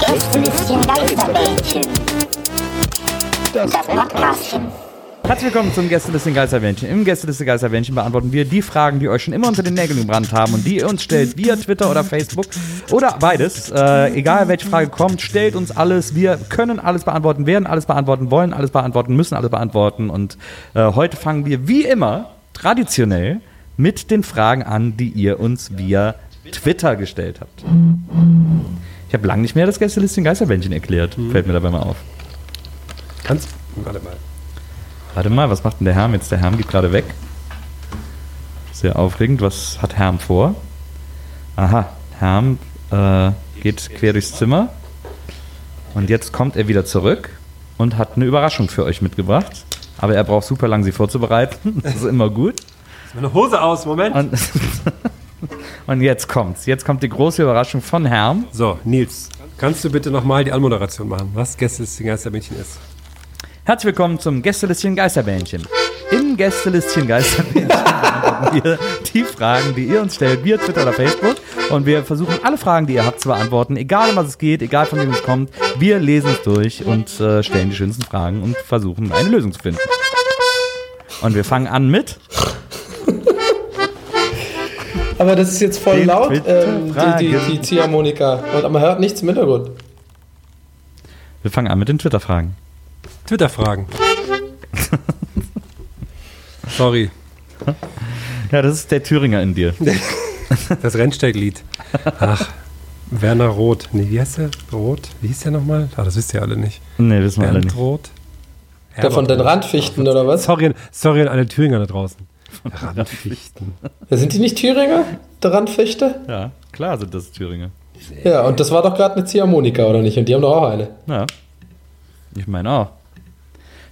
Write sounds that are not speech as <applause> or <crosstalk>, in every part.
Gästelistchen Geisterbällchen. Das Podcastchen. Herzlich willkommen zum Gästeliste Geisterwähnchen. Im Gästeliste Geisterwähnchen beantworten wir die Fragen, die euch schon immer unter den Nägeln gebrannt haben und die ihr uns stellt via Twitter oder Facebook oder beides. Äh, egal welche Frage kommt, stellt uns alles. Wir können alles beantworten, werden alles beantworten, wollen alles beantworten, müssen alles beantworten. Und äh, heute fangen wir wie immer traditionell mit den Fragen an, die ihr uns via Twitter gestellt habt. Ich habe lange nicht mehr das Gästeliste Geisterwähnchen erklärt. Fällt mir dabei mal auf. Kannst. Warte mal. Warte mal, was macht denn der Herm jetzt? Der Herm geht gerade weg. Sehr aufregend. Was hat Herm vor? Aha, Herm äh, geht quer durchs Zimmer. Und jetzt kommt er wieder zurück und hat eine Überraschung für euch mitgebracht. Aber er braucht super lang, sie vorzubereiten. <laughs> Das ist immer gut. Meine Hose aus, Moment. Und, <laughs> und jetzt kommt's. Jetzt kommt die große Überraschung von Herm. So, Nils, kannst du bitte nochmal die Anmoderation machen, was Gästeliste Geistermädchen ist? Herzlich willkommen zum Gästelistchen Geisterbähnchen. Im Gästelistchen Geisterbähnchen <laughs> beantworten wir die Fragen, die ihr uns stellt, via Twitter oder Facebook. Und wir versuchen alle Fragen, die ihr habt, zu beantworten, egal um was es geht, egal von wem es kommt. Wir lesen es durch und äh, stellen die schönsten Fragen und versuchen eine Lösung zu finden. Und wir fangen an mit Aber das ist jetzt voll Den laut, ähm, die, die, die Ziehharmonika. Und man hört nichts im Hintergrund. wir fangen an mit den Twitter-Fragen. Twitter-Fragen. <laughs> Sorry, Ja, das ist der Thüringer in dir. <laughs> das Rennsteiglied. Ach, Werner Roth. Nee, wie heißt der? Roth? Wie hieß der nochmal? Ah, das wisst ihr alle nicht. Nee, wissen wir alle Bernd nicht. Roth? Der von den. Randfichten oder was? Sorry, sorry an alle Thüringer da draußen. Randfichten. Ja, sind die nicht Thüringer, der Randfichte? Ja, klar sind das Thüringer. Ja, und das war doch gerade eine Ziehharmonika, oder nicht? Und die haben doch auch eine. Ja. Ich meine auch.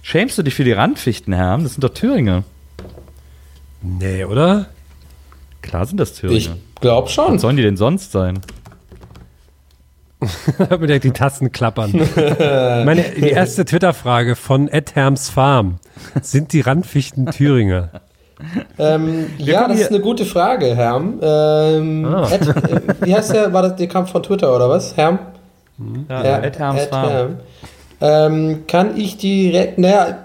Schämst du dich für die Randfichten, Herm? Das sind doch Thüringer. Nee, oder? Klar sind das Ich Thüringer. glaube schon. Was sollen die denn sonst sein? <laughs> Hört mir direkt die Tasten klappern. <laughs> Meine, die erste Twitter-Frage von Ed Herms Farm. Sind die Randfichten Thüringer? Ähm, ja, das ist eine gute Frage, Herm. Ähm, Ah. Ed, äh, wie heißt der? War das, der kam von Twitter oder was? Herm? Ja, Ja, Ed. Herm. Ähm, kann ich direkt, naja,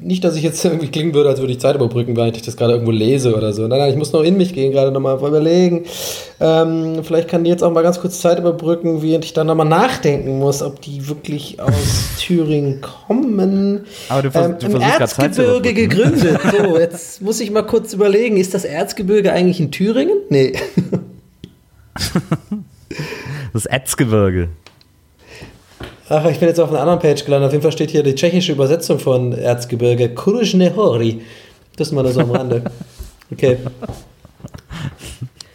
nicht, dass ich jetzt <laughs> irgendwie klingen würde, als würde ich Zeit überbrücken, weil ich das gerade irgendwo lese oder so. Nein, nein, ich muss noch in mich gehen, gerade nochmal überlegen. Ähm, vielleicht kann die jetzt auch mal ganz kurz Zeit überbrücken, während ich dann nochmal nachdenken muss, ob die wirklich aus <laughs> Thüringen kommen. Aber du vers- ähm, du Im Erzgebirge gegründet. <laughs> So, jetzt muss ich mal kurz überlegen, ist das Erzgebirge eigentlich in Thüringen? Nee. Das Erzgebirge. Ach, ich bin jetzt auf einer anderen Page gelandet. Auf jeden Fall steht hier die tschechische Übersetzung von Erzgebirge. Kruzhne Hory. Das ist mal nur so am Rande. Okay.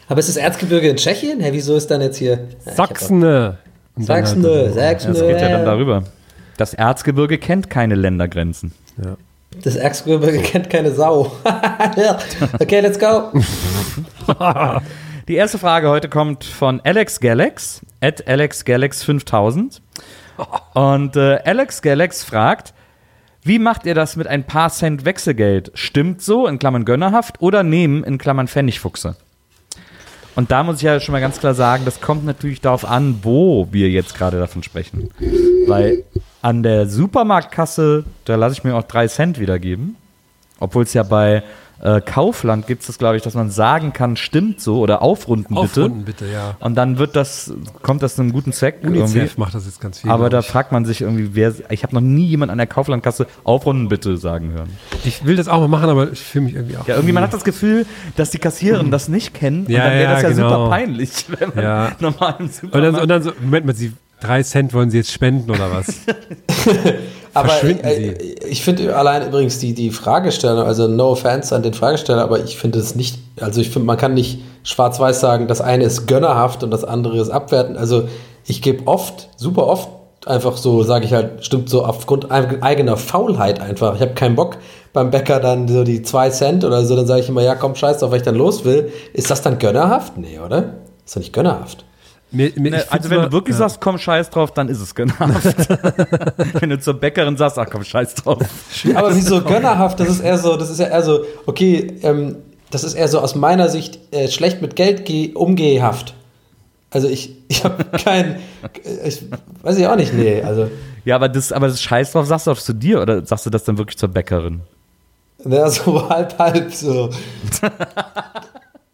Aber ist das Erzgebirge in Tschechien? Hä, wieso ist dann jetzt hier? Ja, ich hab Sachsene. Sachsene, halt- Sachsene. Das geht ja dann darüber. Das Erzgebirge kennt keine Ländergrenzen. Ja. Das Erzgebirge kennt keine Sau. <laughs> okay, let's go. <laughs> Die erste Frage heute kommt von Alex Galax, at Alex Galax 5000. <laughs> Und äh, Alex Galax fragt, wie macht ihr das mit ein paar Cent Wechselgeld? Stimmt so, in Klammern gönnerhaft, oder nehmen, in Klammern Pfennigfuchse? Und da muss ich ja schon mal ganz klar sagen, das kommt natürlich darauf an, wo wir jetzt gerade davon sprechen. Weil an der Supermarktkasse, da lasse ich mir auch drei Cent wiedergeben. Obwohl es ja bei äh, Kaufland gibt es das, glaube ich, dass man sagen kann, stimmt so oder aufrunden bitte. Aufrunden bitte, ja. Und dann wird das, kommt das zu einem guten Zweck. irgendwie. UNICEF macht das jetzt ganz viel. Aber da fragt man sich irgendwie, wer. Ich habe noch nie jemand an der Kauflandkasse aufrunden bitte sagen hören. ich. will das auch mal machen, aber ich fühle mich irgendwie auch. Ja, irgendwie man hat das Gefühl, dass die Kassiererin das nicht kennen. Ja, und dann wäre ja, das ja genau. super peinlich, <laughs> wenn man Ja. normal im und, Supermarkt. dann, und dann so, Moment mal, Sie, drei Cent wollen Sie jetzt spenden oder was? <laughs> Aber Verschwinden äh, ich finde allein übrigens die, die Fragestellung, also no offense an den Fragesteller, aber ich finde es nicht, also ich finde, man kann nicht schwarz-weiß sagen, das eine ist gönnerhaft und das andere ist abwertend. Also ich gebe oft, super oft einfach so, sage ich halt, stimmt so aufgrund eig- eigener Faulheit einfach. Ich habe keinen Bock beim Bäcker dann so die zwei Cent oder so, dann sage ich immer, ja komm, scheiß drauf, weil ich dann los will. Ist das dann gönnerhaft? Nee, oder? Ist doch nicht gönnerhaft. Mir, mir, Ne, also wenn du wirklich ja. sagst, komm scheiß drauf, dann ist es gönnerhaft. <laughs> wenn du zur Bäckerin sagst, ach komm scheiß drauf. <laughs> Aber wieso gönnerhaft? Das ist eher so, das ist ja eher so, okay, ähm, das ist eher so aus meiner Sicht äh, schlecht mit Geld geh- umgehhaft. Also ich, <laughs> ich habe kein, äh, ich weiß ich auch nicht, nee, also Ja, aber das, aber das Scheiß drauf, sagst du das zu dir oder sagst du das dann wirklich zur Bäckerin? Ja, so halb, halb so.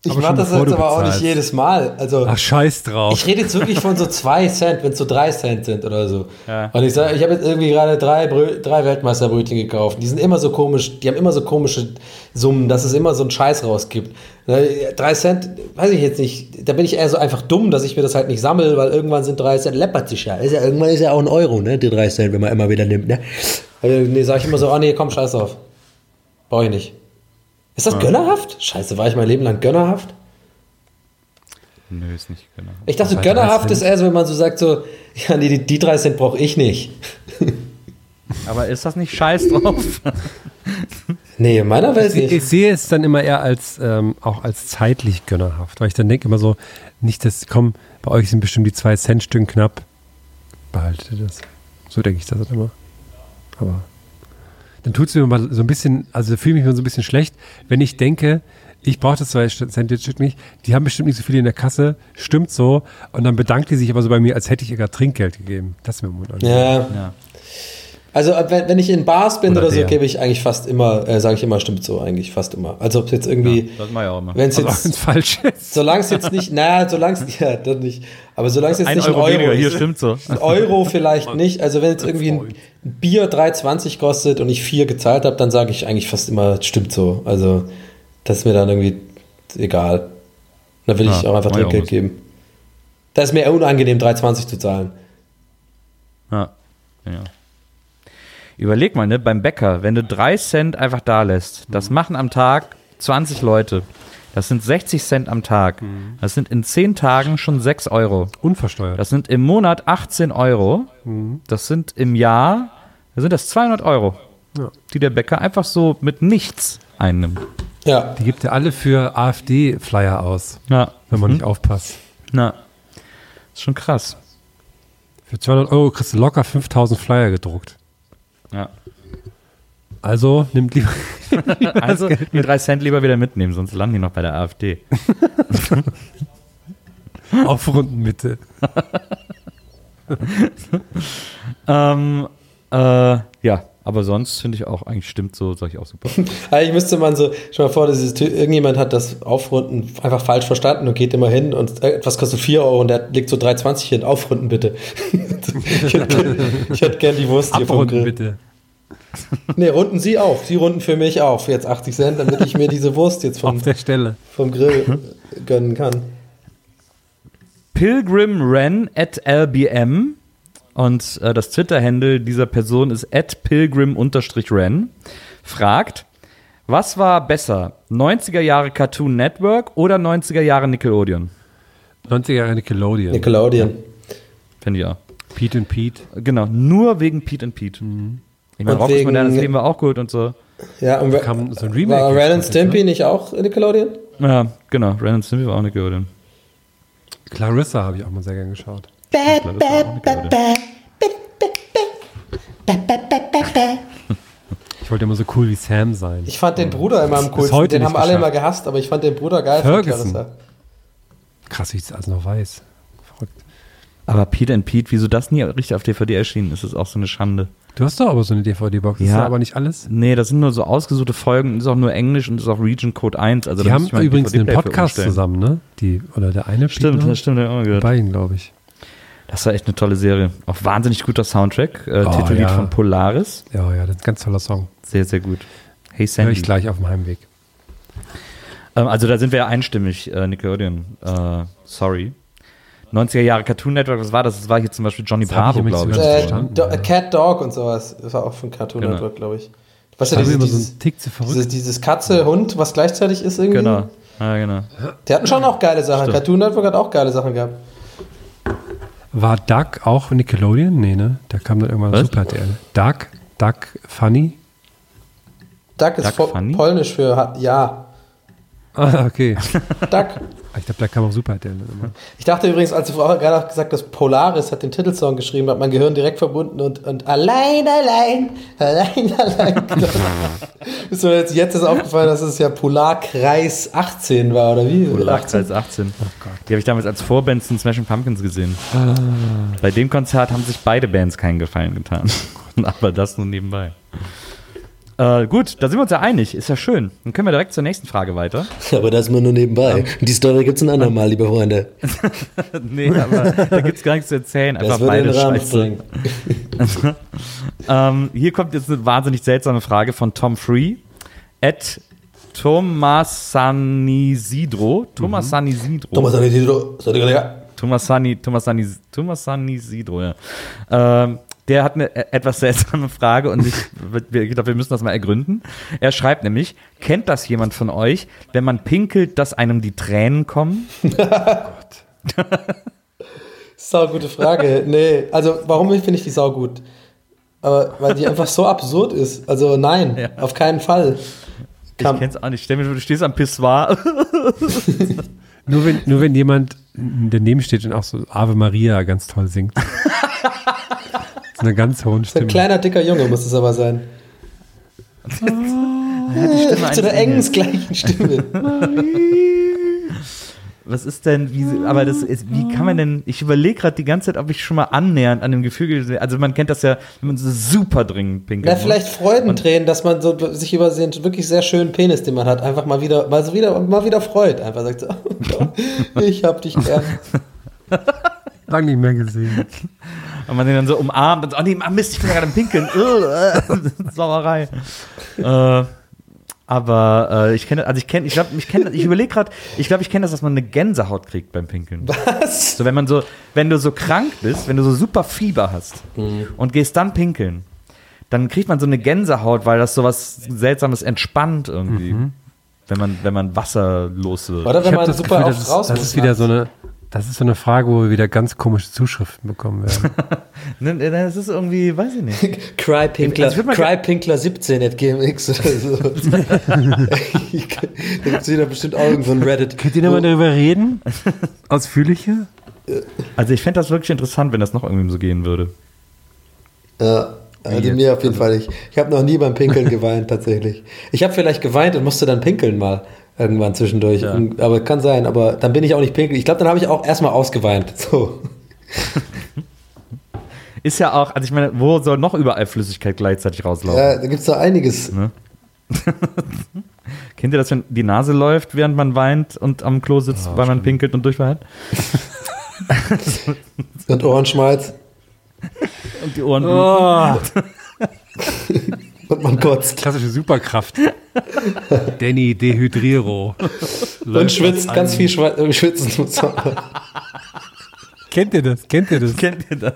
Ich Aber mach schon das jetzt aber auch nicht jedes Mal. Also, Ach, scheiß drauf. ich rede jetzt wirklich von so zwei Cent, wenn es so drei Cent sind oder so. Ja. Und ich sage, ich habe jetzt irgendwie gerade drei, Brö drei Weltmeisterbrötchen gekauft. Die sind immer so komisch, die haben immer so komische Summen, dass es immer so einen Scheiß rausgibt. Äh, Drei Cent, weiß ich jetzt nicht, da bin ich eher so einfach dumm, dass ich mir das halt nicht sammle, weil irgendwann sind drei Cent, läppert sich ja. Ist ja irgendwann ist ja auch ein Euro, ne, die drei Cent, wenn man immer wieder nimmt, ne. Also, nee, sag ich immer so, oh nee, komm, scheiß drauf. Brauche ich nicht. Ist das gönnerhaft? Scheiße, war ich mein Leben lang gönnerhaft? Nö, ist nicht genau. Ich dachte, gönnerhaft 13. ist eher so, wenn man so sagt, so, ja, nee, die, die drei Cent brauche ich nicht. <laughs> Aber ist das nicht Scheiß drauf? <laughs> Nee, in meiner Welt Ich, ich nicht. sehe es dann immer eher als ähm, auch als zeitlich gönnerhaft, weil ich dann denke immer so, nicht, dass, komm, bei euch sind bestimmt die zwei Cent Stück knapp. Behaltet ihr das. So denke ich das dann immer. Aber dann tut es mir mal so ein bisschen, also fühle ich mich mal so ein bisschen schlecht, wenn ich denke, ich brauche das zwei Cent Stück nicht, die haben bestimmt nicht so viel in der Kasse, stimmt so, und dann bedankt die sich aber so bei mir, als hätte ich ihr gerade Trinkgeld gegeben. Das ist mir im Mund Ja. Ja. Also, wenn, wenn ich in Bars bin Oder oder, so, der. gebe ich eigentlich fast immer, äh, sage ich immer, stimmt so, eigentlich fast immer. Also, ob es jetzt irgendwie, wenn es Also jetzt, <laughs> Falsche ist. solange es jetzt nicht, naja, solange es, <laughs> ja, das nicht, aber solange es jetzt Ein nicht Euro ein Euro weniger, hier ist, stimmt so. ein Euro vielleicht <laughs> nicht, also wenn jetzt irgendwie ein Bier 3,20 kostet und ich vier gezahlt habe, dann sage ich eigentlich fast immer, stimmt so. Also, das ist mir dann irgendwie egal. Da will ich Ja, auch einfach ich auch Trinkgeld so. geben. Da ist mir unangenehm, 3,20 zu zahlen. Ja. ja. Überleg mal, ne, beim Bäcker, wenn du drei Cent einfach da lässt, das machen am Tag 20 Leute. Das sind 60 Cent am Tag. Das sind in 10 Tagen schon 6 Euro. Unversteuert. Das sind im Monat 18 Euro. Das sind im Jahr, da sind das 200 Euro, Ja. die der Bäcker einfach so mit nichts einnimmt. Ja. Die gibt er alle für AfD-Flyer aus, Ja. wenn man nicht aufpasst. Na, ist schon krass. Für 200 Euro kriegst du locker 5000 Flyer gedruckt. Ja. Also nimmt lieber. <laughs> Also die drei Cent lieber wieder mitnehmen, sonst landen die noch bei der AfD. <laughs> Aufrunden bitte. <laughs> ähm, äh, ja, aber sonst finde ich auch, eigentlich stimmt so, sag ich auch super. <laughs> Eigentlich müsste man so, stell mal vor, dieses, irgendjemand hat das Aufrunden einfach falsch verstanden und geht immer hin und etwas kostet 4 Euro und der legt so 3,20 hin. Aufrunden bitte. <laughs> ich hätte ich hätte gern die Wurst hier vom Grill. bitte. Nee, runden Sie auf. Sie runden für mich auf. Jetzt 80 Cent, damit ich mir diese Wurst jetzt vom, Auf der Stelle. vom Grill gönnen kann. Pilgrim Ren at LBM und äh, das Twitter-Handle dieser Person ist at pilgrim-ren fragt, was war besser, 90er Jahre Cartoon Network oder 90er Jahre Nickelodeon? 90er Jahre Nickelodeon. Nickelodeon. Finde ich auch. Pete und Pete. Genau, nur wegen Pete and Pete. Ich meine, wegen- modernes Leben war auch gut und so. Ja, und Kam so ein Remake. war Ren and jetzt, Stimpy ne? nicht auch Nickelodeon? Ja, genau, Ren and Stimpy war auch Nickelodeon. Clarissa habe ich auch mal sehr gern geschaut. Ich wollte immer so cool wie Sam sein. Ich fand den Bruder immer am coolsten. heute Den haben alle geschafft. immer gehasst, aber ich fand den Bruder geil. von Ferguson. Krass, wie ich das alles noch weiß. Verrückt. Aber Pete and Pete, wieso das nie richtig auf DVD erschienen ist, ist auch so eine Schande. Du hast doch aber so eine DVD-Box. Ist Ja. ja aber nicht alles. Nee, das sind nur so ausgesuchte Folgen, ist auch nur Englisch und ist auch Region Code 1. Also Die haben übrigens einen Podcast zusammen, ne? Die, oder der eine Stimmt, Pete noch? das stimmt, ich auch gehört. Beiden, glaube ich. Das war echt eine tolle Serie. Auch wahnsinnig guter Soundtrack. Äh, Oh, Titellied ja. von Polaris. Ja, ja, das ist ein ganz toller Song. Sehr, sehr gut. Hey Hör Sandy. ich gleich auf dem Heimweg. Ähm, also da sind wir ja einstimmig, äh, Nickelodeon. Äh, sorry. 90er Jahre Cartoon Network, was war das? Das war hier zum Beispiel Johnny Das Bravo, glaube ich. Äh, Do ja. Cat Dog und sowas. Das war auch von Cartoon Genau. Network, glaube ich. Was ja war dieses, so dieses, ein Tick zu verrückt. dieses, dieses Katze, Hund, was gleichzeitig ist irgendwie. Genau. Ja, genau. Die hatten schon auch geile Sachen. Stimmt. Cartoon Network hat auch geile Sachen gehabt. War Duck auch Nickelodeon? Nee, ne? Da kam dann irgendwann Was? Super RTL. Duck, Duck Funny. Duck ist Duck po Funny? polnisch für ja. Ah, okay. Duck. <laughs> Ich glaube, da kam auch immer. Ich dachte übrigens, als du vorher gerade auch gesagt hast, Polaris hat den Titelsong geschrieben, hat mein Gehirn direkt verbunden und, und allein, allein, allein, allein. <laughs> ist mir jetzt, jetzt ist aufgefallen, dass es ja Polarkreis 18 war, oder wie? Polarkreis 18. Die habe ich damals als Vorband zu Smashing Pumpkins gesehen. Bei dem Konzert haben sich beide Bands keinen Gefallen getan. <laughs> Aber das nur nebenbei. Äh, gut, da sind wir uns ja einig. Ist ja schön. Dann können wir direkt zur nächsten Frage weiter. <laughs> Aber das immer nur nebenbei. Die Story gibt es ein andermal, liebe Freunde. <laughs> nee, aber da gibt es gar nichts zu erzählen. Einfach Das beide Scheiße. <laughs> Ähm, hier kommt jetzt eine wahnsinnig seltsame Frage von Tom Free. At Thomasanisidro. Thomasanisidro. Thomas Anitidro, Sadigalea. Thomasani, Thomasani, Thomasani Sidro, ja. Ähm, der hat eine e- etwas seltsame Frage und ich, <laughs> ich glaube, wir müssen das mal ergründen. Er schreibt nämlich, kennt das jemand von euch, wenn man pinkelt, dass einem die Tränen kommen? <laughs> <laughs> Sau gute Frage. Nee, also warum finde ich die sau gut? Aber weil die einfach so absurd ist. Also nein, Ja. auf keinen Fall. Ich Kam- kenn's auch nicht. Stell mir vor, du stehst am Pissoir. Nur wenn, nur wenn jemand daneben steht und auch so Ave Maria ganz toll singt. Eine ganz hohen So ein Stimme. kleiner, dicker Junge muss es aber sein. <laughs> Ja, die Stimme Zu der eines engensgleichen Stimme. <laughs> Was ist denn, wie, aber das ist, wie kann man denn, ich überlege gerade die ganze Zeit, ob ich schon mal annähernd an dem Gefühl, gewesen wäre. also man kennt das ja, wenn man so super dringend pinkelt. Na, vielleicht Freudentränen, dass man so sich über den wirklich sehr schönen Penis, den man hat, einfach mal wieder, mal so wieder, mal wieder freut. Einfach sagt so, <laughs> ich hab dich gern. Lang nicht mehr gesehen. Und man den dann so umarmt und so, oh nee, Mist, ich bin ja gerade im Pinkeln. <laughs> Äh, <laughs> Sauerei. äh, aber äh, ich kenne, also ich kenne, ich glaube, ich kenne, ich überlege gerade, ich glaube, ich kenne das, dass man eine Gänsehaut kriegt beim Pinkeln. Was? So, wenn man so, wenn du so krank bist, wenn du so super Fieber hast und gehst dann pinkeln, dann kriegt man so eine Gänsehaut, weil das so was Seltsames entspannt irgendwie. Wenn man, wenn man wasserlose. Oder wenn man das super Gefühl, oft das, raus ist, das ist wieder so eine, das ist so eine Frage, wo wir wieder ganz komische Zuschriften bekommen werden. <laughs> Das ist irgendwie, weiß ich nicht. <laughs> Crypinkler, Also mal- Crypinkler17 at GMX oder so. <laughs> da gibt es wieder bestimmt auch irgendwo ein Reddit. Könnt ihr nochmal darüber reden? Ausführlicher? Also ich fände das wirklich interessant, wenn das noch irgendwie so gehen würde. Ja, also mir auf jeden Fall nicht. Ich habe noch nie beim Pinkeln geweint, tatsächlich. Ich habe vielleicht geweint und musste dann pinkeln mal irgendwann zwischendurch. Ja. Aber kann sein, aber dann bin ich auch nicht pinkeln. Ich glaube, dann habe ich auch erstmal ausgeweint. <laughs> So. <laughs> Ist ja auch, also ich meine, wo soll noch überall Flüssigkeit gleichzeitig rauslaufen? Ja, da gibt es doch einiges. <laughs> Kennt ihr das, wenn die Nase läuft, während man weint und am Klo sitzt, weil man pinkelt und Durchfall hat? Und Ohrenschmalz. Und die Ohren Oh, Und man kotzt. klassische Superkraft. <laughs> Danny Dehydriro. Und schwitzt, ganz viel Schwe äh, <laughs> schwitzen. Kennt ihr das? Kennt ihr das? Kennt ihr das?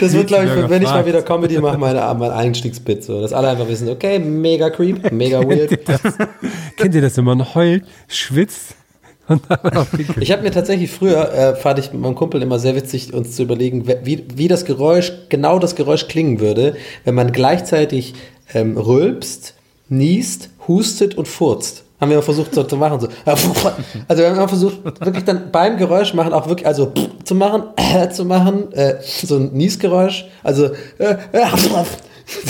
Das wird, glaube ich, wenn ich mal wieder Comedy mache, meine, mein Einstiegsbit. So, dass alle einfach wissen, okay, mega creep, mega <laughs> weird. Kennt ihr das, wenn man heult, schwitzt Ich habe mir tatsächlich früher, äh, fand ich mit meinem Kumpel immer sehr witzig, uns zu überlegen, wie, wie das Geräusch, genau das Geräusch klingen würde, wenn man gleichzeitig ähm, rülpst, niest, hustet und furzt. Haben wir mal versucht so zu machen. So. <laughs> Also wir haben immer versucht, wirklich dann beim Geräusch machen, auch wirklich, also <laughs> zu machen, äh, <laughs> zu machen, äh, so ein Niesgeräusch. Also äh,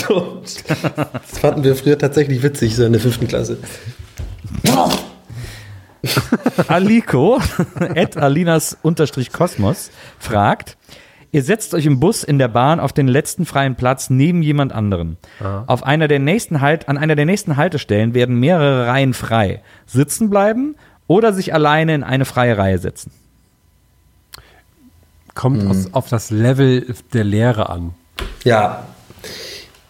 so. Das fanden wir früher tatsächlich witzig, so in der fünften Klasse. <laughs> Aliko, at Alinas unterstrich Kosmos, fragt, ihr setzt euch im Bus in der Bahn auf den letzten freien Platz neben jemand anderen. Auf einer der nächsten halt, an einer der nächsten Haltestellen werden mehrere Reihen frei. Sitzen bleiben oder sich alleine in eine freie Reihe setzen. Kommt aus, auf das Level der Lehre an. Ja.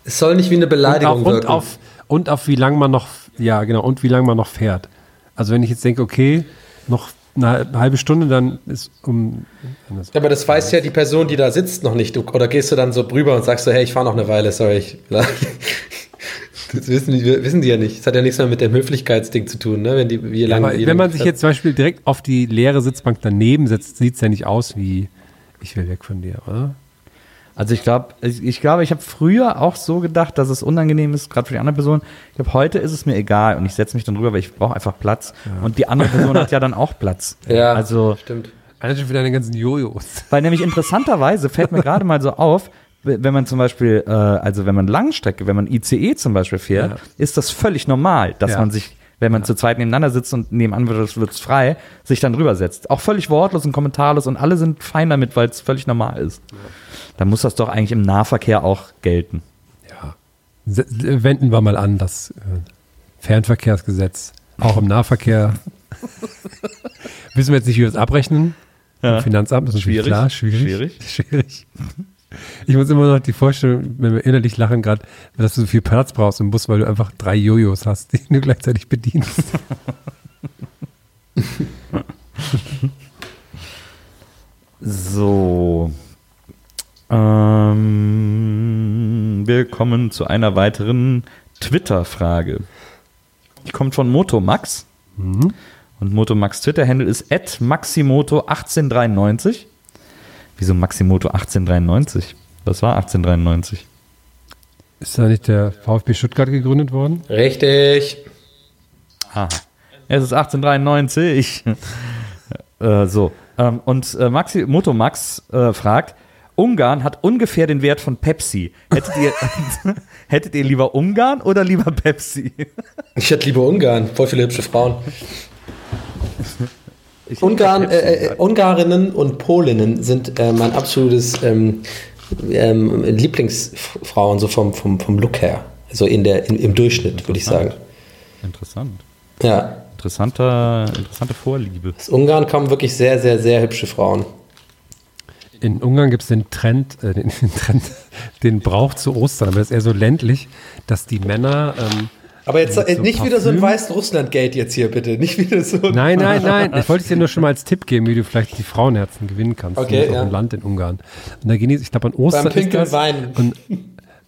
Es soll nicht wie eine Und Beleidigung auf, und wirken. auf, und auf wie lange man noch, ja genau, und wie lange man noch fährt. Also wenn ich jetzt denke, okay, noch eine halbe Stunde, dann ist um. Ja, aber das weiß ja die Person, die da sitzt, noch nicht. Oder gehst du dann so rüber und sagst so, hey, ich fahre noch eine Weile, sorry. Ich, <laughs> das wissen die, wissen die ja nicht. Das hat ja nichts mehr mit dem Höflichkeitsding zu tun, ne? Wenn, die, wie lange, Aber wie wenn man sich jetzt zum Beispiel direkt auf die leere Sitzbank daneben setzt, sieht es ja nicht aus wie, ich will weg von dir, oder? Also ich glaube, ich, ich glaube, ich habe früher auch so gedacht, dass es unangenehm ist, gerade für die andere Person. Ich glaube, heute ist es mir egal und ich setze mich dann rüber, weil ich brauche einfach Platz. Und die andere Person hat ja dann auch Platz. <laughs> Ja, Also, stimmt. Allein für deine ganzen Jojos. <laughs> weil nämlich interessanterweise fällt mir gerade mal so auf, wenn man zum Beispiel, äh, also wenn man Langstrecke, wenn man ICE zum Beispiel fährt, Ja. ist das völlig normal, dass Ja. man sich, wenn man zu zweit nebeneinander sitzt und nebenan wird es frei, sich dann rübersetzt. Auch völlig wortlos und kommentarlos und alle sind fein damit, weil es völlig normal ist. Dann muss das doch eigentlich im Nahverkehr auch gelten. Ja. Wenden wir mal an, das äh, Fernverkehrsgesetz. Auch im Nahverkehr. <laughs> Wissen wir jetzt nicht, wie wir es abrechnen? Ja. Finanzamt ist natürlich Schwierig. klar. Schwierig. Schwierig. Schwierig. Ich muss immer noch die Vorstellung, wenn wir innerlich lachen gerade, dass du so viel Platz brauchst im Bus, weil du einfach drei Jojos hast, die du gleichzeitig bedienst. <laughs> So. Ähm, wir kommen zu einer weiteren Twitter-Frage. Die kommt von Motomax. Und Motomax Twitter-Handle ist maximoto1893. Wieso Maximoto 1893? Was war 1893? Ist da nicht der VfB Stuttgart gegründet worden? Richtig. Aha. Es ist 1893. <laughs> äh, so. Ähm, und äh, Maxi, Motomax äh, fragt, Ungarn hat ungefähr den Wert von Pepsi. Hättet ihr, <laughs> hättet ihr lieber Ungarn oder lieber Pepsi? Ich hätte lieber Ungarn. Voll viele hübsche Frauen. <laughs> Ungarn, äh, äh, Ungarinnen und Polinnen sind äh, mein absolutes ähm, ähm, Lieblingsfrauen, so vom, vom, vom Look her. So in der, in, im Durchschnitt, würde ich sagen. Interessant. Ja. Interessanter, interessante Vorliebe. Aus Ungarn kommen wirklich sehr, sehr, sehr hübsche Frauen. In Ungarn gibt es den Trend, äh, den, <laughs> den Trend, den Brauch zu Ostern, aber das ist eher so ländlich, dass die Männer. Ähm, Aber jetzt Mit äh, so nicht wieder so ein Parfüm? weißen Russland-Gate jetzt hier, bitte. Nicht wieder so. ein- nein, nein, <laughs> nein. Ich wollte es dir nur schon mal als Tipp geben, wie du vielleicht die Frauenherzen gewinnen kannst. Okay, ja. ein Land in Ungarn. Und da gehen die, ich glaube, an Ostern. Beim ist Pinkeln das, weinen. Und,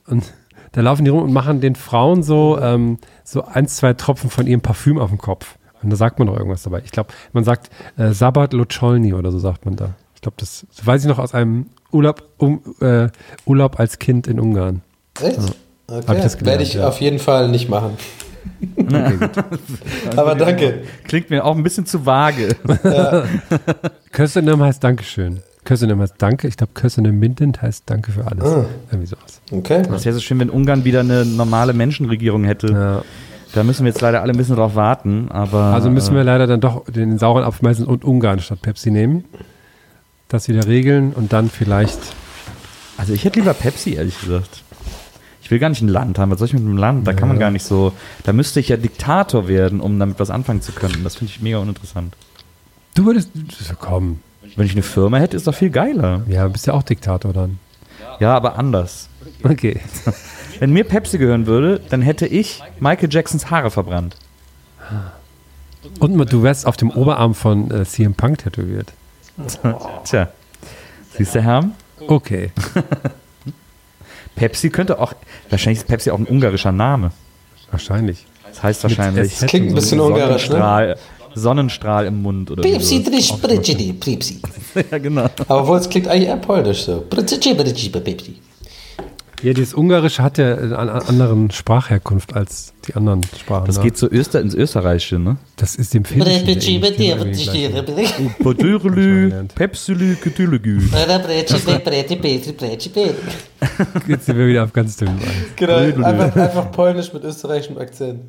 und da laufen die rum und machen den Frauen so, ähm, so ein, zwei Tropfen von ihrem Parfüm auf den Kopf. Und da sagt man noch irgendwas dabei. Ich glaube, man sagt äh, Sabat Locholny oder so sagt man da. Ich glaube, das, das weiß ich noch aus einem Urlaub, um, äh, Urlaub als Kind in Ungarn. Echt? Ich Okay. das gelernt, Werde ich ja. auf jeden Fall nicht machen. <laughs> <laughs> Aber danke. Klingt mir auch ein bisschen zu vage. <laughs> Kösenem heißt Dankeschön. Kösenem heißt Danke. Ich glaube, Kösenem Mindent heißt Danke für alles. Ah. Irgendwie sowas. Okay. Das wäre so schön, wenn Ungarn wieder eine normale Menschenregierung hätte. Ja. Da müssen wir jetzt leider alle ein bisschen drauf warten. Aber, Also müssen äh, wir leider dann doch den sauren Apfel meistens und Ungarn statt Pepsi nehmen. Das wieder regeln und dann vielleicht. Also ich hätte lieber Pepsi, ehrlich gesagt. Ich will gar nicht ein Land haben. Was soll ich mit einem Land? Da kann man gar nicht so. Da müsste ich ja Diktator werden, um damit was anfangen zu können. Das finde ich mega uninteressant. Du würdest. Komm. Wenn ich eine Firma hätte, ist doch viel geiler. Ja, bist ja auch Diktator dann. Ja, aber anders. Okay. <laughs> Wenn mir Pepsi gehören würde, dann hätte ich Michael Jacksons Haare verbrannt. Und du wärst auf dem Oberarm von äh, CM Punk tätowiert. <laughs> Tja. Siehst du, Herr? Okay. <laughs> Pepsi könnte auch. Wahrscheinlich ist Pepsi auch ein ungarischer Name. Wahrscheinlich. Das heißt wahrscheinlich. SZ Klingt ein bisschen ungarisch, ne? Sonnenstrahl, im Mund oder Pepsi, pritschidi, Pepsi. <laughs> Ja, genau. Aber obwohl es klingt eigentlich eher polnisch so. Pepsi. Ja, dieses Ungarische hat ja eine an- anderen Sprachherkunft als die anderen Sprachen. Das ne? geht so Öster ins Österreichische, ne? Das ist dem Finnischen. Jetzt sind wir wieder auf ganz dünnem Eis. Genau, einfach, einfach polnisch mit österreichischem Akzent.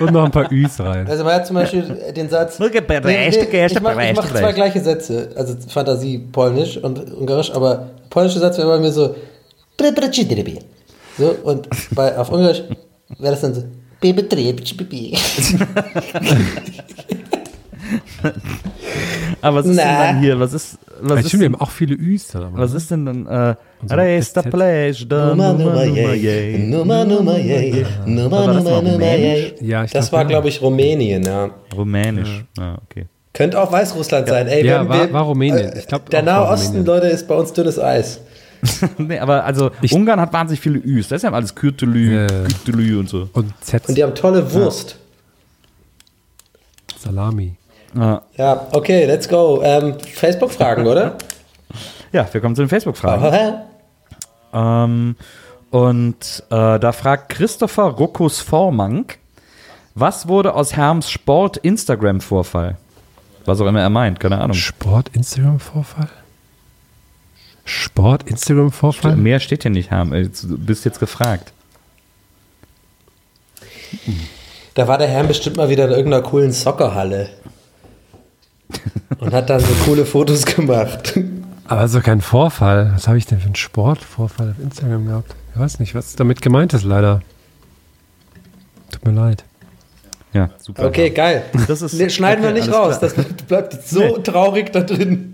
Und noch ein paar Üs rein. Also man hat zum Beispiel den Satz. Nur geberechte ich mache mach zwei gleiche Sätze, also Fantasie polnisch und ungarisch, aber polnische Satz wäre bei mir so so und bei auf Ungarisch wäre das dann so. Aber was ist denn Na. dann hier? Was ist, was Ja, ist, denn, haben auch viele Üs aber. was ist denn dann? Äh, so Resta SZ. Plage, da Nummer, Nummer, Nummer, Nummer, yay. Nummer, Nummer, yay. Nummer, Nummer, Nummer, yay. ja, ich Das glaub, war, ja. glaube ich, Rumänien, ja. Rumänisch. Ah, okay. Könnte auch Weißrussland sein. Ey, Ja, wir- war- wir- war Rumänien. äh, Ich glaub, der Nahe Osten. Leute, ist bei uns dünnes Eis. <laughs> nee, aber also Ungarn hat wahnsinnig viele Üs. Das ist ja alles Kürtelü, Ja, ja. Kürtelü und so. Und Z, Und die haben tolle Wurst. Salami. Ah. Ja, okay, let's go. Ähm, Facebook-Fragen, oder? <laughs> Ja, wir kommen zu den Facebook-Fragen. Ähm, und äh, da fragt Christopher Ruckus Vormank, was wurde aus Herms Sport-Instagram-Vorfall? Was auch immer er meint, keine Ahnung. Sport-Instagram-Vorfall? Sport-Instagram-Vorfall? Mehr steht hier nicht, Herm. Äh, Du bist jetzt gefragt. Da war der Herr bestimmt mal wieder in irgendeiner coolen Soccerhalle. Und hat dann so coole Fotos gemacht. Aber so kein Vorfall. Was habe ich denn für einen Sportvorfall auf Instagram gehabt? Ich weiß nicht, was damit gemeint ist, leider. Tut mir leid. Ja, super. Okay, geil. Das ist- nee, schneiden wir okay, nicht alles raus. Das bleibt so traurig da drin.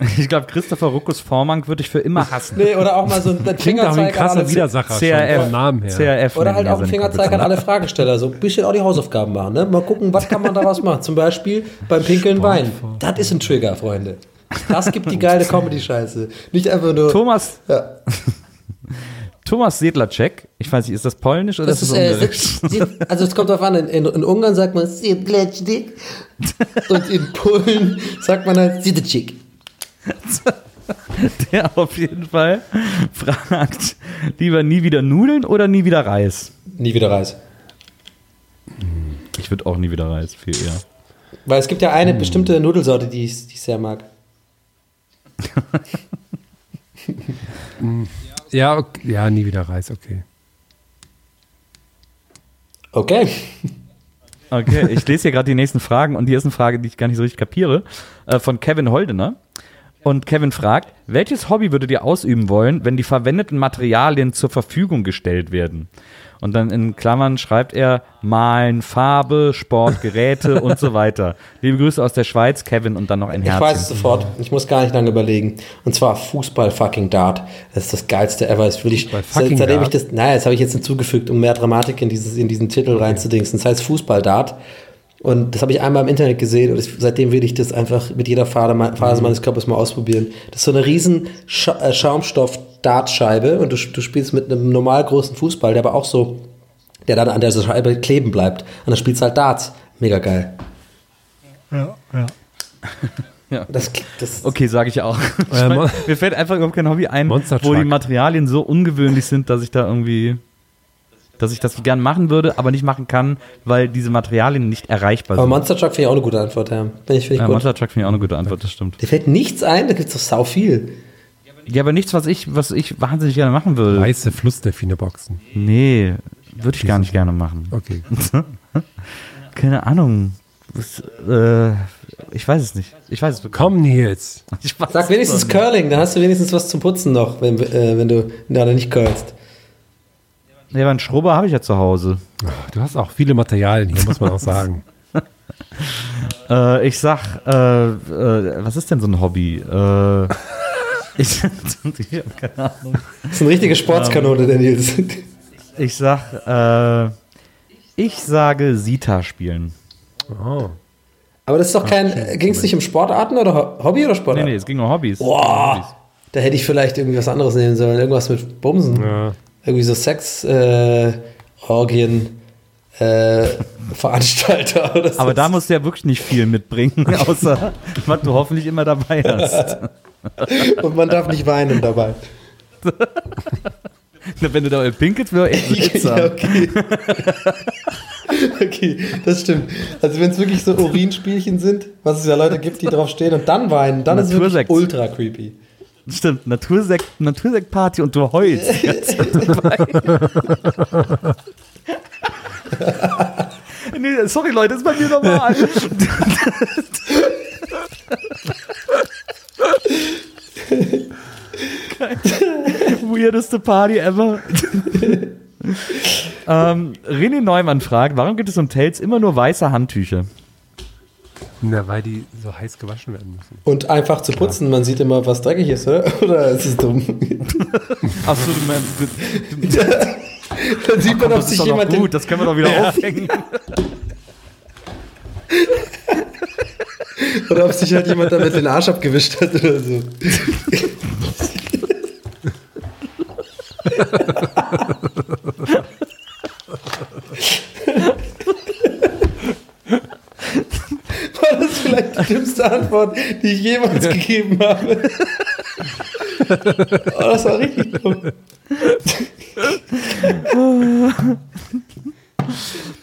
<laughs> Ich glaube, Christopher Ruckus Vormank würde ich für immer hassen. Nee, oder auch mal so ein <laughs> ein Fingerzeig an krasser alle, Widersacher schon CRF. vom Namen her. CRF. oder halt auch ein Fingerzeig an alle Fragesteller. So ein bisschen auch die Hausaufgaben machen. Ne? Mal gucken, was kann man daraus machen. Zum Beispiel beim Pinkeln Wein. Das ist ein Trigger, Freunde. Das gibt die geile Comedy-Scheiße. Nicht einfach nur. Thomas, Ja. <laughs> Thomas Sedlacek, ich weiß nicht, ist das polnisch oder Das ist das äh, Also es kommt darauf an, in, in, in Ungarn sagt man Siedletschdik und in Polen sagt man halt Siedetschik. <laughs> Der auf jeden Fall fragt, lieber nie wieder Nudeln oder nie wieder Reis? Nie wieder Reis. Ich würde auch nie wieder Reis, viel eher. Weil es gibt ja eine bestimmte Nudelsorte, die ich, die ich sehr mag. <laughs> Ja, okay. ja, nie wieder Reis, okay. Okay. Okay, ich lese hier gerade die nächsten Fragen und hier ist eine Frage, die ich gar nicht so richtig kapiere, äh, von Kevin Holdener. Und Kevin fragt, welches Hobby würdet ihr ausüben wollen, wenn die verwendeten Materialien zur Verfügung gestellt werden? Und dann in Klammern schreibt er Malen, Farbe, Sportgeräte und so weiter. Liebe Grüße aus der Schweiz, Kevin und dann noch ein Ich Herz. weiß es sofort. Ich muss gar nicht lange überlegen. Und zwar Fußball fucking Dart. Das ist das geilste ever. Das will ich, Fußball fucking seitdem Dart? ich das, naja, das habe ich jetzt hinzugefügt, um mehr Dramatik in, dieses, in diesen Titel reinzudingsen. Das heißt Fußball Dart. Und das habe ich einmal im Internet gesehen und seitdem will ich das einfach mit jeder Phase, me- Phase meines Körpers mal ausprobieren. Das ist so eine riesen Scha äh, Schaumstoff-Dartscheibe und du, du spielst mit einem normal großen Fußball, der aber auch so, der dann an der Scheibe kleben bleibt. Und dann spielst du halt Darts. Mega geil. Ja, ja. <laughs> Das, das, Okay, sage ich auch. Ich Äh, mein, Mon- mir fällt einfach überhaupt kein Hobby ein, wo die. Materialien so ungewöhnlich sind, dass ich da irgendwie, dass ich das gern machen würde, aber nicht machen kann, weil diese Materialien nicht erreichbar Aber sind. Monster Truck finde ich auch eine gute Antwort, ja. Finde ich, finde ich Ja, gut. Monster Truck finde ich auch eine gute Antwort, das stimmt. Dir fällt nichts ein, da gibt es doch sau viel. Ja, aber nichts, was ich, was ich wahnsinnig gerne machen würde. Weiße Flussdelfine-Boxen. Nee, würde ich gar nicht gerne machen. Okay. <laughs> Keine Ahnung. Was, äh, ich weiß es nicht. Ich weiß es wirklich. Komm, Nils. Sag wenigstens nicht. Curling, dann hast du wenigstens was zum Putzen noch, wenn, äh, wenn du da nicht curlst. Nee, aber einen Schrubber habe ich ja zu Hause. Du hast auch viele Materialien hier, muss man auch sagen. <laughs> Äh, ich sag, äh, äh, was ist denn so ein Hobby? Äh, ich, <laughs> ich habe keine Ahnung. Das ist eine richtige Sportskanone, der Nils. <laughs> Ich sag, äh, ich sage Sita spielen. Oh. Aber das ist doch kein, ging es nicht um Sportarten oder Ho- Hobby oder Nee, Sportarten? nee, es ging um Hobbys. Boah, da hätte ich vielleicht irgendwie was anderes nehmen sollen. Irgendwas mit Bumsen. Ja. Irgendwie so Sex, äh, Orgien, äh, <laughs> Veranstalter oder so. Aber da musst du ja wirklich nicht viel mitbringen, <laughs> außer was du hoffentlich immer dabei hast. <laughs> Und man darf nicht weinen dabei. Wenn du da pinkelt, wäre echt ja, okay. okay, das stimmt. Also wenn es wirklich so Urinspielchen sind, was es ja Leute gibt, die drauf stehen und dann weinen, dann ist es wirklich Natursekt. ultra creepy. Stimmt, Natursekt, Natursektparty und du heulst. <laughs> dabei. <laughs> nee, sorry Leute, ist bei mir normal. Weirdeste Party ever. ähm, René Neumann fragt, warum gibt es um Tales immer nur weiße Handtücher? Na, weil die so heiß gewaschen werden müssen. Und einfach zu putzen, man sieht immer, was dreckig ist, oder? <laughs> Oder ist es dumm? <laughs> Achso, du meinst, <laughs> Dann sieht man, ob sich jemand gut, das können wir doch wieder aufhängen. oder ob sich halt jemand damit den Arsch abgewischt hat oder so. War das vielleicht die dümmste Antwort, die ich jemals gegeben habe? Oh, das war richtig dumm.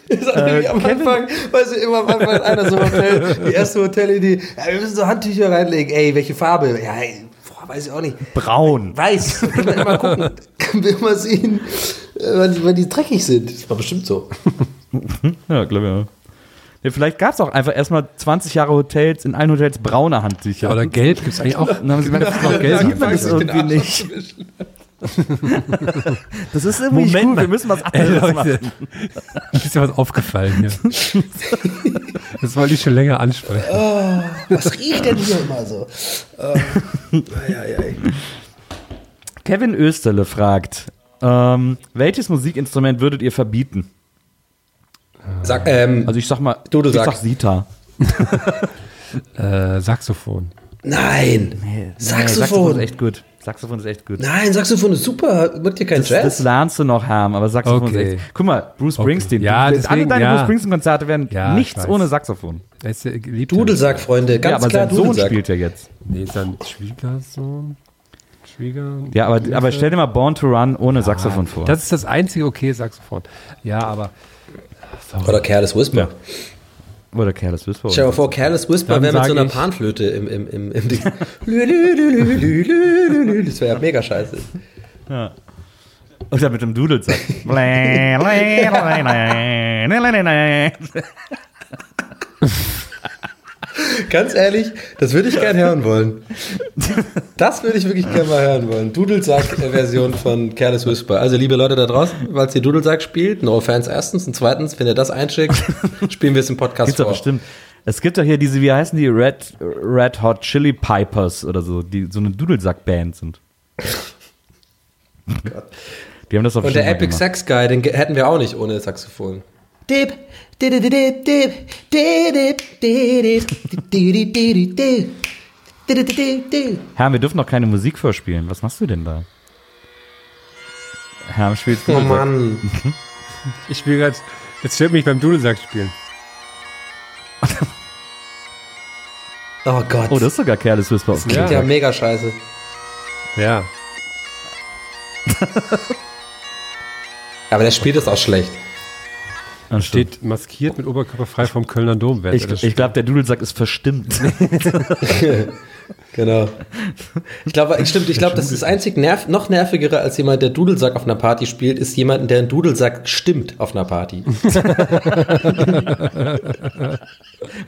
Das ist irgendwie am Anfang, weißt du, immer am Anfang einer so Hotel, die erste Hotelidee, ja, wir müssen so Handtücher reinlegen, ey, welche Farbe? Ja, ey, boah, weiß ich auch nicht. Braun. Weiß, können wir immer gucken, können wir immer sehen, äh, wann die, wann die dreckig sind. Das war bestimmt so. <laughs> Ja, glaube ich. Ja. Ja, vielleicht gab es auch einfach erstmal 20 Jahre Hotels, in allen Hotels braune Handtücher. Oder gelb gibt es eigentlich auch. dann haben sie gemerkt, noch gelb sieht man das irgendwie nicht. Das ist irgendwie nicht Moment gut, wir müssen was Ey, anderes Leute, machen. ist ja was aufgefallen hier. Das wollte ich schon länger ansprechen. Was riecht denn hier immer so? Ähm, ei, ei, ei. Kevin Österle fragt, ähm, welches Musikinstrument würdet ihr verbieten? Sag, ähm, Also ich sag mal, Du, du ich sagst. sag Sita. <laughs> Äh, Saxophon. nein. Nee, Saxophon. Saxophon ist echt gut. Saxophon ist echt gut. Nein, Saxophon ist super. Wird dir kein Das, das lernst du noch haben, aber Saxophon Okay. ist echt. Guck mal, Bruce Okay. Springsteen. Ja, du, alle deswegen, deine ja. Bruce Springsteen-Konzerte werden Ja, ich nichts ohne Saxophon. Ja geliebt. Dudelsack, Freunde. Ganz ja, aber klar sein Sohn Dudelsack. spielt ja jetzt. Nee, sein Schwiegersohn. Schwieger. Ja, aber, aber stell dir mal Born to Run ohne Saxophon vor. Das ist das einzige okay Saxophon. Ja, aber Oder Careless Whisper. Ja. Oder Careless Whisper. Stell dir mal vor, Careless Whisper wäre mit so einer Panflöte im, im, im, im Ding. <laughs> Das wäre ja mega scheiße. Oder mit dem Dudelsack. <laughs> <laughs> Ganz ehrlich, das würde ich gern hören wollen. Das würde ich wirklich gerne mal hören wollen. Dudelsack-Version von Careless Whisper. Also, liebe Leute da draußen, falls ihr Dudelsack spielt, No Fans erstens und zweitens, wenn ihr das einschickt, spielen wir es im Podcast Gibt's doch vor. bestimmt. Es gibt doch hier diese, wie heißen die? Red, Red Hot Chili Pipers oder so, die so eine Dudelsack-Band sind. <laughs> Die haben das doch Und der Epic. Sax Guy, den hätten wir auch nicht ohne Saxophon. Dip, Herr, wir dürfen noch keine Musik vorspielen. Was machst du denn da? Herr, spielst du? Oh Mann. Mhm. ich spiele gerade. Jetzt stört mich beim Dudelsack spielen. <laughs> oh Gott. Oh, das ist sogar Kerl, Careless Whisper. Das klingt ja. ja mega scheiße. <laughs> Ja. Aber der spielt es auch schlecht. Stimmt. Steht maskiert mit Oberkörper frei vom Kölner Dom. Ich, ich glaube, der Dudelsack ist verstimmt. <laughs> <laughs> Genau. Ich glaube, stimmt, ich glaube, das ist das einzig nerv noch nervigere als jemand, der Dudelsack auf einer Party spielt, ist jemand, der einen Dudelsack stimmt auf einer Party. <laughs>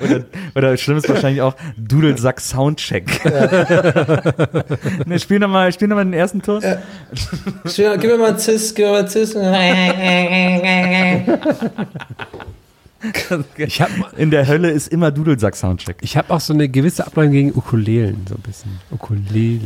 Oder, oder schlimm ist wahrscheinlich auch Dudelsack Soundcheck. <laughs> ne, spiel nochmal spiel noch mal den ersten Ton. Gib mir mal einen Cis, gib mir mal einen Cis. <laughs> Ich habe In der Hölle ist immer Dudelsack Soundcheck. ich hab auch so eine gewisse Abneigung gegen Ukulelen, so ein bisschen. Ukulele.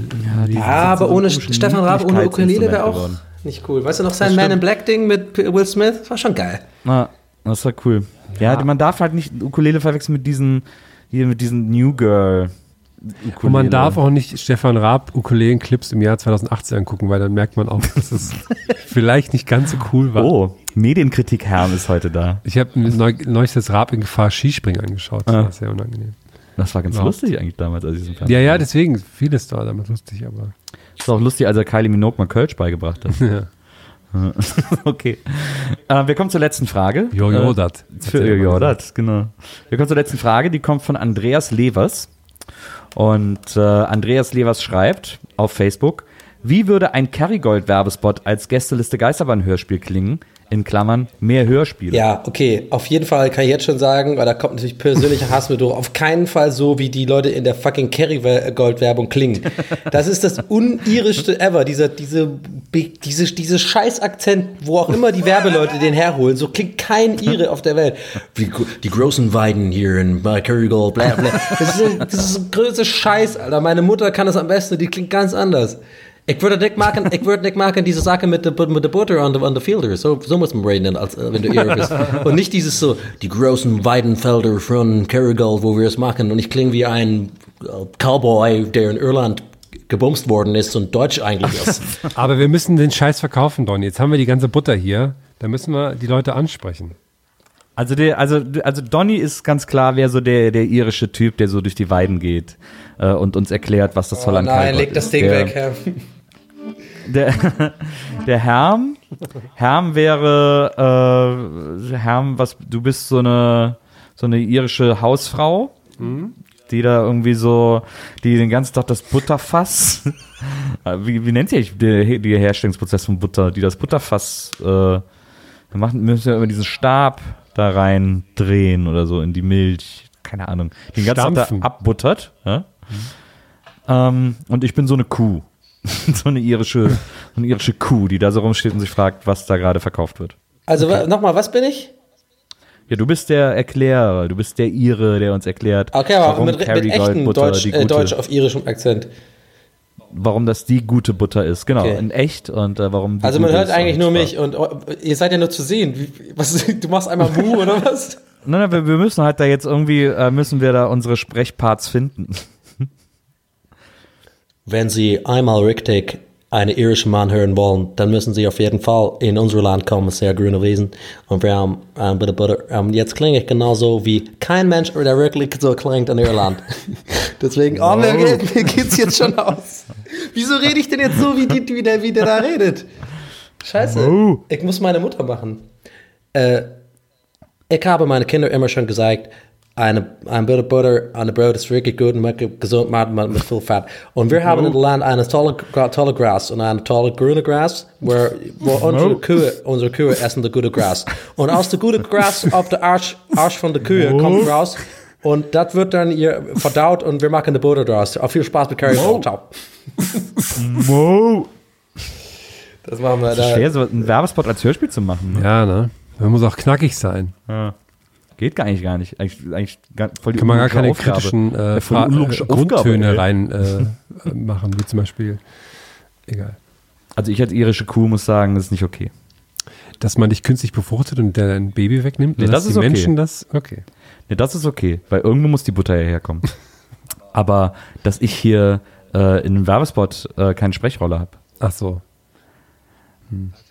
die- Ja, aber so ohne Stefan Raab ohne Ukulele wäre auch geworden. nicht cool. Weißt du noch sein Man in Black Ding mit Will Smith? Das war schon geil. Na, das war cool. Ja, man darf halt nicht Ukulele verwechseln mit diesen hier mit diesen New Girl. Ukulele. Und man darf auch nicht Stefan Raab Ukulelen-Clips im Jahr 2018 angucken, weil dann merkt man auch, dass es <laughs> vielleicht nicht ganz so cool war. Oh, Medienkritik Herm ist heute da. Ich habe neu, neulich das Raab in Gefahr Skispringen angeschaut. Das Ah. war sehr unangenehm. Das war ganz Ja. lustig eigentlich damals, als ich diesen Fernsehen. Ja, ja, deswegen. Vieles war damals lustig, aber. Das war auch lustig, als er Kylie Minogue mal Kölsch beigebracht hat. <laughs> Ja. <laughs> okay. Äh, wir kommen zur letzten Frage. Jojo, Äh, dat. Für. Jojo, das, genau. Wir kommen zur letzten Frage, die kommt von Andreas Levers. Und äh, Andreas Levers schreibt auf Facebook, wie würde ein Kerrygold-Werbespot als Gästeliste Geisterbahn-Hörspiel klingen? In Klammern, mehr Hörspiele. Ja, okay. Auf jeden Fall kann ich jetzt schon sagen, weil da kommt natürlich persönlicher <laughs> Hass mit durch. Auf keinen Fall so, wie die Leute in der fucking Kerry-Gold-Werbung klingen. Das ist das unirischste ever. Dieser, diese, diese, diese Scheiß-Akzent, wo auch immer die Werbeleute den herholen. So klingt kein Ire auf der Welt. Die, die großen Weiden hier in Kerrygold, bla, bla. Das ist, das ist das größte Scheiß, Alter. Meine Mutter kann das am besten, die klingt ganz anders. Ich würde nicht machen, ich würde nicht machen diese Sache mit der, mit der Butter on the, on the fielder. So, so muss man reden, als, äh, wenn du Irre bist. <laughs> Und nicht dieses so, die großen Weidenfelder von Kerrygold, wo wir es machen. Und ich klinge wie ein äh, Cowboy, der in Irland gebumst worden ist und Deutsch eigentlich ist. <laughs> Aber wir müssen den Scheiß verkaufen, Donny. Jetzt haben wir die ganze Butter hier. Da müssen wir die Leute ansprechen. Also, der, also, also Donny ist ganz klar, wer so der, der irische Typ, der so durch die Weiden geht äh, und uns erklärt, was das Oh Holland nein, leg das Ding der, weg, Herr. Der, der Herm, Herm wäre, äh, Herm, was, du bist so eine, so eine irische Hausfrau, die da irgendwie so, die den ganzen Tag das Butterfass, <laughs> wie, wie nennt eigentlich der, der Herstellungsprozess von Butter, die das Butterfass, äh, machen, müssen ja immer diesen Stab da rein drehen oder so in die Milch, keine Ahnung, die den ganzen Tag Stampfen. da abbuttert, ja? ähm, und ich bin so eine Kuh. <laughs> so eine irische, so eine irische Kuh, die da so rumsteht und sich fragt, was da gerade verkauft wird. Also wa- nochmal, was bin ich? Ja, du bist der Erklärer, du bist der Ire, der uns erklärt, Okay, aber warum mit, mit Kerrygold echtem Butter Deutsch, die äh, gute, Deutsch auf irischem Akzent. warum das die gute Butter ist, genau, Okay. in echt und äh, warum Also man hört eigentlich nur mich und oh, ihr seid ja nur zu sehen. Wie, was, <laughs> du machst einmal Mu oder was? <laughs> Nein, nein, wir, wir müssen halt da jetzt irgendwie, äh, müssen wir da unsere Sprechparts finden. Wenn Sie einmal richtig einen irischen Mann hören wollen, dann müssen Sie auf jeden Fall in unser Land kommen, sehr grüne Wesen. Und wir haben ein bisschen Butter. Ähm, jetzt klinge ich genauso wie kein Mensch, der wirklich so klingt in Irland. <laughs> Deswegen, oh, mir, geht, mir geht's jetzt schon aus. Wieso rede ich denn jetzt so, wie, die, wie, der, wie der da redet? Scheiße. Oh. Ich muss meine Mutter machen. Äh, ich habe meine Kinder immer schon gesagt, eine, ein bisschen Butter an der Brot ist wirklich gut und gesund macht man mit viel Fett. Und wir haben im Land eine tolle, tolle Gras und eine tolle grüne Gras, wo, wo unsere Kühe, unsere Kühe essen das gute Gras. Und aus dem guten Gras auf der Arsch, Arsch von der Kühe kommt raus und das wird dann ihr verdaut und wir machen die Butter draus. Auf viel Spaß mit Curry. Ciao. Wow. Das machen wir Das da. ist schwer, so einen Werbespot als Hörspiel zu machen. Ne? Ja, ne? Man muss auch knackig sein. Geht gar nicht, gar nicht. Eigentlich, eigentlich gar, voll die Kann man gar keine Aufgabe. kritischen äh, Ja, äh, Aufgabe, Grundtöne ey. rein äh, äh, <laughs> machen, wie zum Beispiel, egal. Also ich als irische Kuh muss sagen, das ist nicht okay. Dass man dich künstlich befruchtet und dein Baby wegnimmt, Nee, das ist die okay. Menschen das, okay. Ne, das ist okay, weil irgendwo muss die Butter ja herkommen. <laughs> Aber dass ich hier äh, in einem Werbespot äh, keine Sprechrolle habe. Ach so.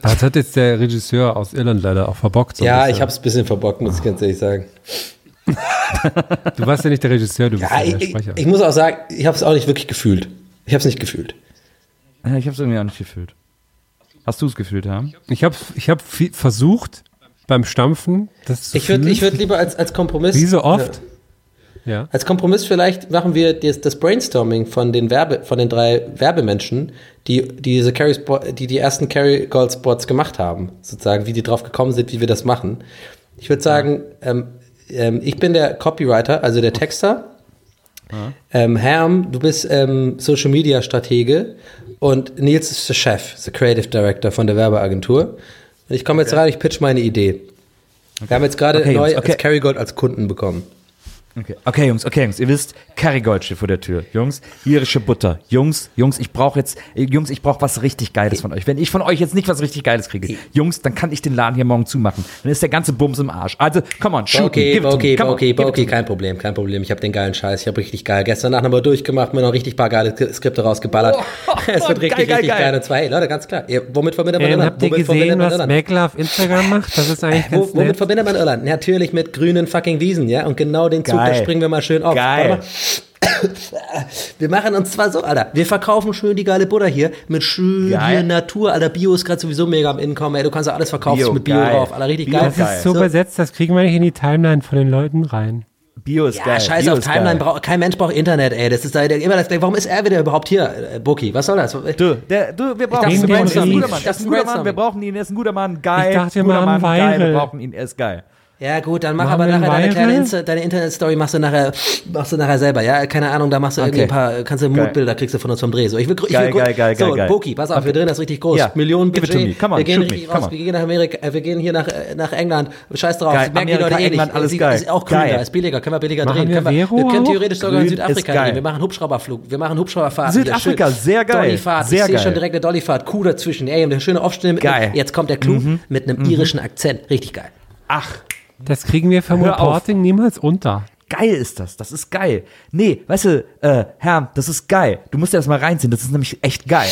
Das hat jetzt der Regisseur aus Irland leider auch verbockt. so Ja, ich hab's ein bisschen verbockt, muss ich ganz ehrlich sagen. <laughs> Du warst ja nicht der Regisseur, du bist Ja, ja, ich, der ich, Sprecher. ich muss auch sagen, ich hab's auch nicht wirklich gefühlt. Ich hab's nicht gefühlt. Ja, ich habe es irgendwie auch nicht gefühlt. Hast du es gefühlt, ja? Ich habe ich hab viel versucht, beim Stampfen das zu Ich würde würd lieber als, als Kompromiss. Wie so oft. Ja. Als Kompromiss vielleicht machen wir das, Brainstorming von den Werbe, von den drei Werbemenschen, die, die diese Carry die die ersten Carry Gold Spots gemacht haben, sozusagen, wie die drauf gekommen sind, wie wir das machen. Ich würde sagen, ähm, ähm, ich bin der Copywriter, also der Texter. Ähm, Herm, du bist ähm, Social Media Stratege und Nils ist der Chef, der Creative Director von der Werbeagentur. Und ich komme jetzt rein, ich pitch meine Idee. Wir haben jetzt gerade Okay, neu okay. als Kerrygold als Kunden bekommen. Okay. okay, Jungs, okay, Jungs, ihr wisst, Kerrygold steht vor der Tür. Jungs, irische Butter. Jungs, Jungs, ich brauche jetzt, äh, Jungs, ich brauche was richtig Geiles von euch. Wenn ich von euch jetzt nicht was richtig Geiles kriege, Jungs, dann kann ich den Laden hier morgen zumachen. Dann ist der ganze Bums im Arsch. Also, come on, shoot Okay, me, give it to okay, me. Come on, okay, okay, kein Problem, kein Problem. Ich habe den geilen Scheiß, ich habe richtig geil. Gestern Nacht haben wir durchgemacht, mir noch richtig paar geile Sk- Skripte rausgeballert. <laughs> <laughs> es wird richtig, geil, geil, richtig geil. geil. Und zwar, hey, Leute, ganz klar. Ihr, womit verbindet man Ähm, Irland? habt ihr Womit verbindet gesehen, man was Irland? Mäkler auf Instagram macht? Das ist eigentlich Wo, ganz womit nett. verbindet man Irland? Natürlich mit grünen fucking Wiesen, ja? Und genau den Zug, da Geil. springen wir mal schön auf. Geil. Wir machen uns zwar so, Alter. Wir verkaufen schön die geile Butter hier mit schön Geil. hier Natur, Alter. Bio ist gerade sowieso mega am Inkommen, ey. Du kannst ja alles verkaufen Bio, mit Bio geil. drauf, Alter. Richtig Bio geil. Das ist so So. übersetzt, das kriegen wir nicht in die Timeline von den Leuten rein. Bio ist Ja, geil. scheiß Bio auf Timeline, geil. braucht, kein Mensch braucht Internet, ey. Das ist da immer das, warum ist er wieder überhaupt hier, äh, Buki? Was soll das? Du, der, du, wir brauchen ihn. Er ist ein guter Mann. Er ist ein guter Mann. Wir brauchen ihn. Er ist ein guter Mann. Geil. Ich dachte, wir guter machen Mann. Geil. Wir Viral. brauchen ihn. Er ist geil. Ja gut, dann mach Machen aber nachher deine kleine? Insta, deine Internet-Story machst du nachher, machst du nachher selber, ja? Keine Ahnung, da machst du irgendwie ein paar, kannst du. Mutbilder kriegst du von uns vom Dreh. So, ich will, ich Geil, will, geil, geil, so, geil. Buki, pass auf, wir drehen das richtig groß. Ja, Millionen Budget. me. Come on, wir gehen richtig raus, wir gehen nach Amerika, äh, wir gehen hier nach, äh, nach England. Scheiß drauf, Geil. merken die Amerika, Leute eh England, nicht. alles Sie- geil. Ist auch grüner, ist billiger, können wir billiger Machen drehen. wir Können wir, wir können theoretisch sogar in ist Südafrika geil. drehen. Wir machen Hubschrauberflug, wir machen Hubschrauberfahrt. Südafrika, sehr geil. Dollyfahrt, Sehr ich sehe schon direkt eine Dollyfahrt, Kuh dazwischen. Ey, eine schöne. Mhm. Jetzt kommt der Clou mit einem irischen Akzent. Richtig geil. Ach, Das kriegen wir vom Hör auf. Reporting niemals unter. geil ist das. Das ist geil. Nee, weißt du, äh, Herr, das ist geil. Du musst dir das mal reinziehen. Das ist nämlich echt geil.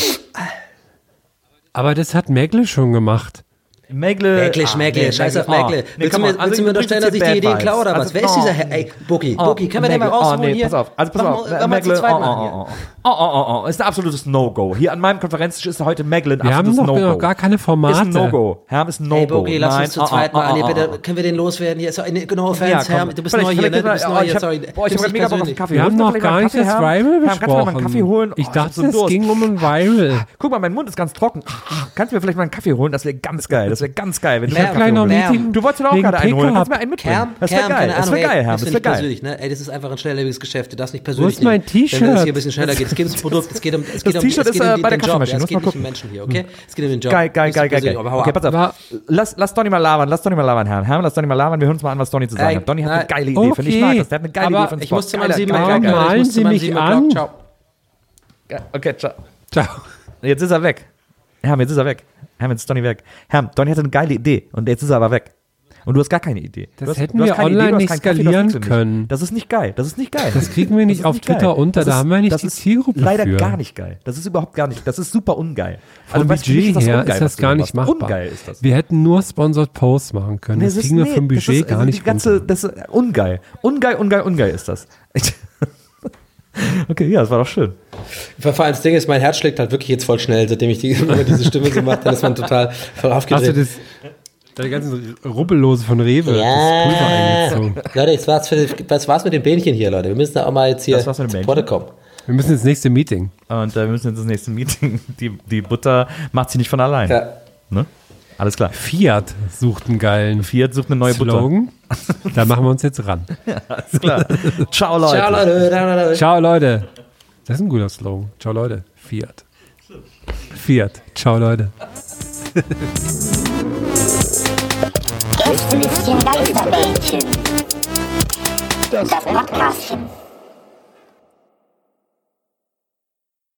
Aber das hat Megle schon gemacht. Mägle. Mägle, Schmägle, nee, scheiß auf Mägle. Oh, nee, willst du mir. Also, willst du mir unterstellen, dass ich die Bad Ideen klaue oder was? Wer ist dieser oh. Herr? Ey, Boogie, Oh, Boogie, können wir den mal Mägle. rausholen oh, nee, hier? Pass auf, also pass Mach auf. mach Mägle, oh, oh, oh, oh, oh, oh, oh, ist ein absolutes No-Go. Hier an meinem Konferenztisch ist heute Mägle ein Wir haben absolutes noch, No-Go. noch gar keine Ist Formate. ein No-Go. Herr, ist ein No-Go. Hey, Boogie, lass uns zu oh, zweit oh, mal. oh, Nee, oh, bitte, oh. können wir den loswerden? Hier, sorry, no offense, Ja, komm. Herr, du bist neu hier, ne? Du bist neu oh, ich hier, sorry. Boah, ich hab mega Bock auf einen. Kaffee. Wir haben noch gar nicht das? Viral Herr, Kannst du mir mal einen besprochen. Kaffee holen? Ich Oh, dachte, es ging um ein Viral. Guck mal, mein Mund ist ganz trocken. Kannst du mir vielleicht mal einen Kaffee holen? Das wäre ganz geil. Das wäre ganz geil. Wenn du Ich noch ein holst. Meeting Du wolltest dir auch gerade einen holen. Kannst du mir einen mitbringen? Kerm, Das wäre geil. Das wäre geil, Herr. Das wäre geil. persönlich, ne? Ey, das ist einfach ein schnelllebiges Geschäft. Du darfst nicht persönlich ist mein nehmen. Wenn T-Shirt? es hier ein bisschen schneller geht. Es geht ums Produkt, es geht um, es geht um, T-Shirt es geht ist, um äh, bei der. Kaffeemaschine. Ja, Es geht nicht um. Menschen hier, okay? Es geht um den Job. Geil, geil, geil, geil, Okay, pass auf. Lass, lass Donny mal labern, lass Donny mal labern, Herr. Herr, lass Donny mal labern. Wir hören uns mal an, was Donny zu sagen hat. Donny hat eine nein. geile Idee. Finde ich mag das. Der hat eine geile Idee einen Ich muss zu meinem Spot. sieben Geiler, Warum geiler, O'Clock. geiler. Ich muss malen zu Sie mich an? Ciao. Okay, ciao. Ciao. Jetzt ist er weg. Herr, jetzt ist er weg. Herr, jetzt ist Donny weg. Herr, Donny hatte eine geile Idee und jetzt ist er aber weg. Und du hast gar keine Idee. Das hast, hätten wir online hast nicht Kaffee, skalieren mich. können. Das ist nicht geil. Das ist nicht geil. Das kriegen wir nicht auf nicht Twitter geil. unter, Das da ist- haben wir nicht das die ist Zielgruppe Leider für. gar nicht geil. Das ist überhaupt gar nicht. Das ist super ungeil. Vom mich Budget das her ungeil, ist das gar nicht machbar. Ungeil ist das. Wir hätten nur Sponsored Posts machen können. Nee, Das es ist- kriegen wir nee, vom das Budget ist, gar also nicht die ganze, runter. Das ist ungeil. Ungeil, ungeil, ungeil ist das. <laughs> okay, ja, das war doch schön. Vor allem das Ding ist, mein Herz schlägt halt wirklich jetzt voll schnell, seitdem ich die, <laughs> diese Stimme so mache, dann ist man total voll Hast du aufgedreht. das, deine ganzen Rubbellose von Rewe, das Pulver eingezogen. Leute, das war's, für, das war's mit den Bähnchen hier, Leute. Wir müssen da auch mal jetzt hier zu? Potte kommen. Wir müssen ins nächste Meeting. Und äh, wir müssen jetzt ins nächste Meeting. <laughs> Die, die Butter macht sie nicht von allein. Ja. Ne? Alles klar. Fiat sucht einen geilen Fiat sucht eine neue Butter. Slogan. <laughs> Da machen wir uns jetzt ran. Alles klar. Ciao, Leute. Ciao, Leute. Ciao, Leute. Das ist ein guter Slogan. Ciao, Leute. Fiat. Fiat. Ciao, Leute. Gästelistchen Geisterbällchen. Das Podcastchen.